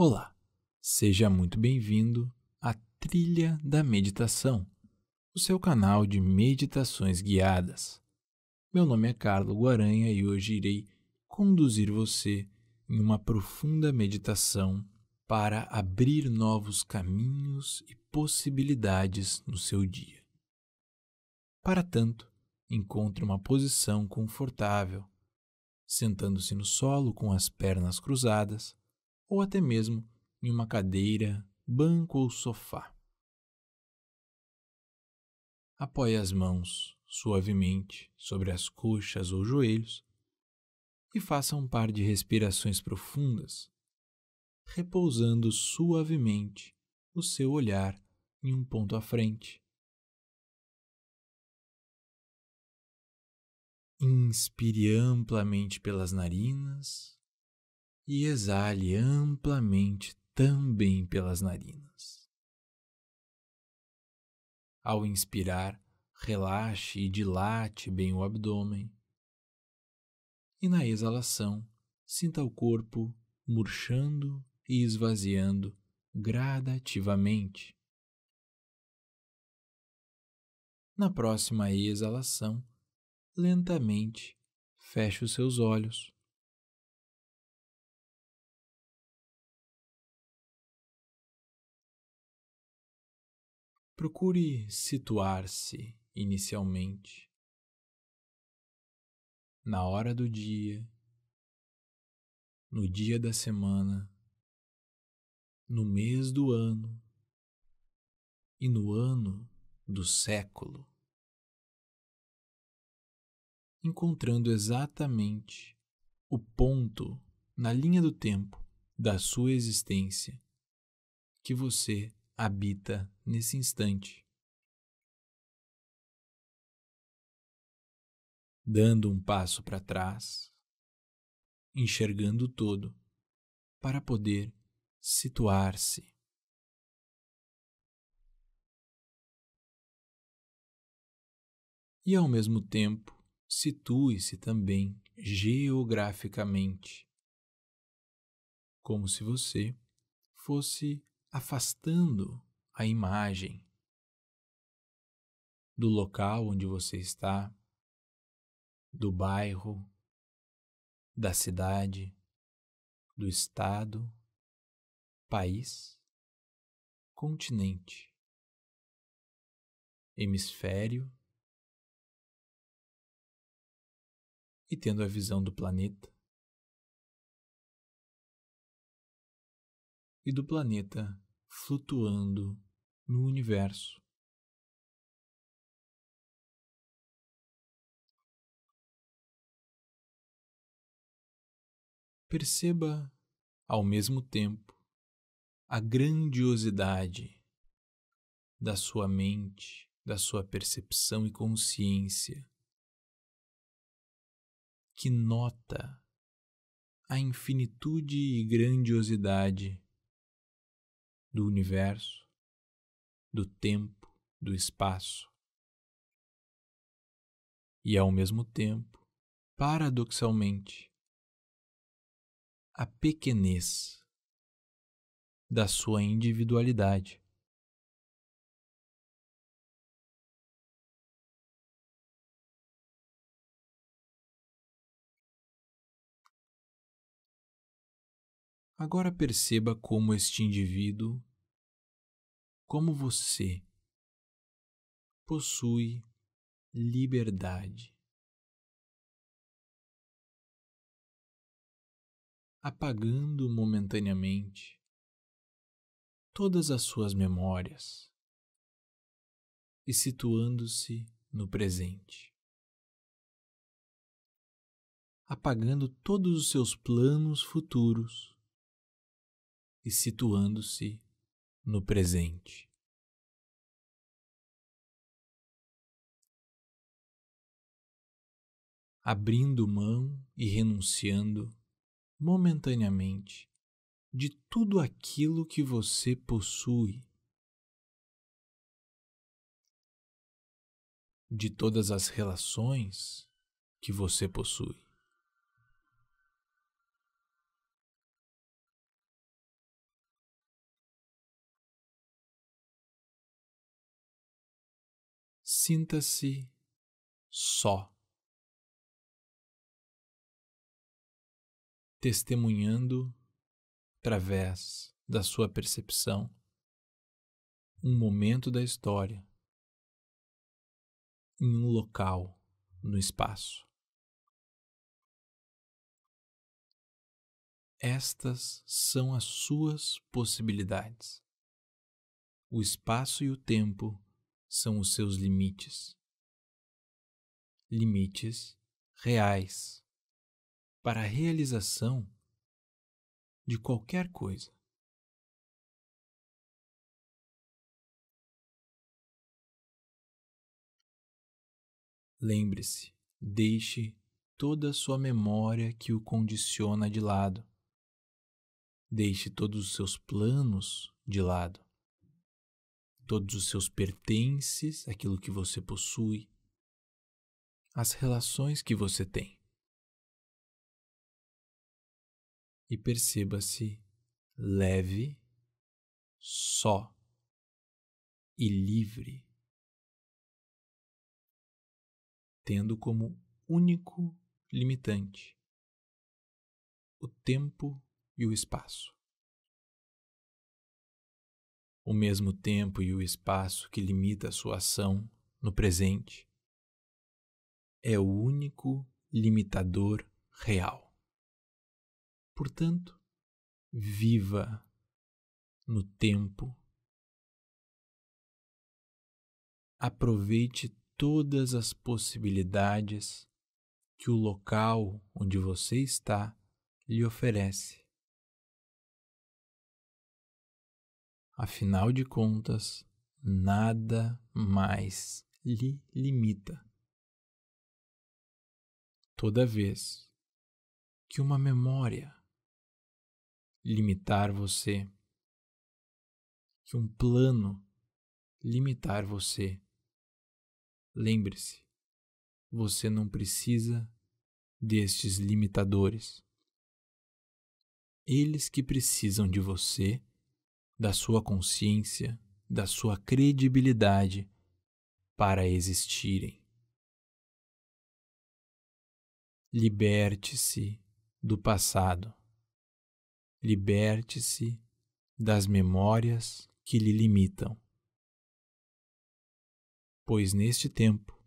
Olá, seja muito bem-vindo à Trilha da Meditação, o seu canal de meditações guiadas. Meu nome é Carlos Guaranha e hoje irei conduzir você em uma profunda meditação para abrir novos caminhos e possibilidades no seu dia. Para tanto, encontre uma posição confortável, sentando-se no solo com as pernas cruzadas ou até mesmo em uma cadeira, banco ou sofá. Apoie as mãos suavemente sobre as coxas ou joelhos e faça um par de respirações profundas, repousando suavemente o seu olhar em um ponto à frente. Inspire amplamente pelas narinas e exale amplamente também pelas narinas. Ao inspirar, relaxe e dilate bem o abdômen. E na exalação, sinta o corpo murchando e esvaziando gradativamente. Na próxima exalação, lentamente feche os seus olhos Procure situar-se inicialmente. Na hora do dia, no dia da semana, no mês do ano. E no ano do século, encontrando exatamente o ponto na linha do tempo da sua existência que você habita nesse instante. Dando um passo para trás, enxergando todo, para poder situar-se. E ao mesmo tempo, situe-se também geograficamente, como se você fosse afastando a imagem do local onde você está, do bairro, da cidade, do estado, país, continente, hemisfério e tendo a visão do planeta e do planeta flutuando no universo. Perceba, ao mesmo tempo, a grandiosidade da sua mente, da sua percepção e consciência, que nota a infinitude e grandiosidade do universo, do tempo, do espaço. E ao mesmo tempo, paradoxalmente, a pequenez da sua individualidade. Agora perceba como este indivíduo, como você, possui liberdade. Apagando momentaneamente todas as suas memórias e situando-se no presente. Apagando todos os seus planos futuros e situando-se no presente. Abrindo mão e renunciando momentaneamente de tudo aquilo que você possui, de todas as relações que você possui. Sinta-se só, testemunhando através da sua percepção um momento da história em um local no espaço. Estas são as suas possibilidades. O espaço e o tempo são os seus limites. Limites reais para a realização de qualquer coisa. Lembre-se, deixe toda a sua memória que o condiciona de lado. Deixe todos os seus planos de lado. Todos os seus pertences, aquilo que você possui, as relações que você tem. E perceba-se leve, só e livre. tendo como único limitante o tempo e o espaço. O mesmo tempo e o espaço que limita a sua ação no presente é o único limitador real. Portanto, viva no tempo. Aproveite todas as possibilidades que o local onde você está lhe oferece. Afinal de contas, nada mais lhe limita. Toda vez que uma memória limitar você, que um plano limitar você, Lembre-se, você não precisa destes limitadores. Eles que precisam de você, da sua consciência, da sua credibilidade para existirem. Liberte-se do passado. Liberte-se das memórias que lhe limitam pois neste tempo,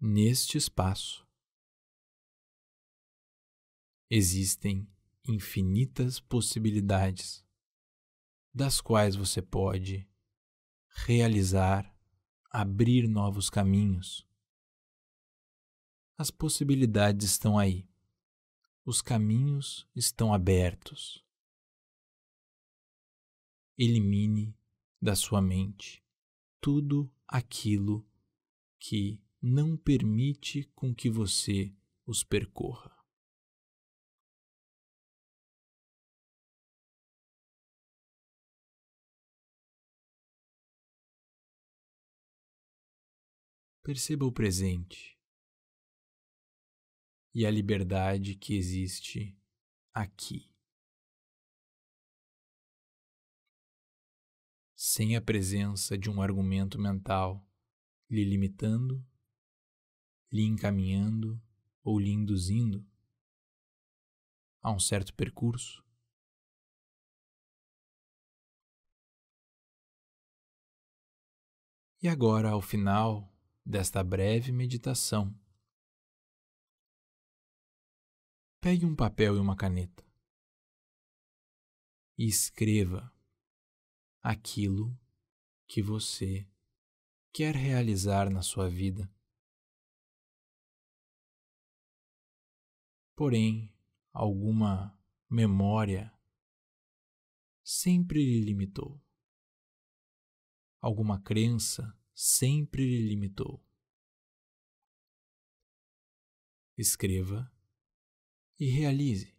neste espaço, existem infinitas possibilidades das quais você pode realizar, abrir novos caminhos. As possibilidades estão aí, os caminhos estão abertos. Elimine da sua mente tudo aquilo que não permite com que você os percorra. Perceba o presente e a liberdade que existe aqui. sem a presença de um argumento mental lhe limitando, lhe encaminhando ou lhe induzindo a um certo percurso. E agora, ao final desta breve meditação, pegue um papel e uma caneta e escreva aquilo que você quer realizar na sua vida. Porém, alguma memória sempre lhe limitou. Alguma crença sempre lhe limitou. Escreva e realize,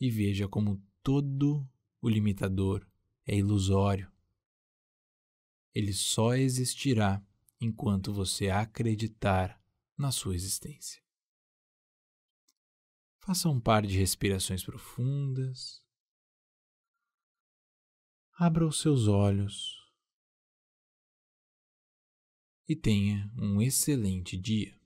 e veja como todo o limitador é ilusório. Ele só existirá enquanto você acreditar na sua existência. Faça um par de respirações profundas. Abra os seus olhos e tenha um excelente dia.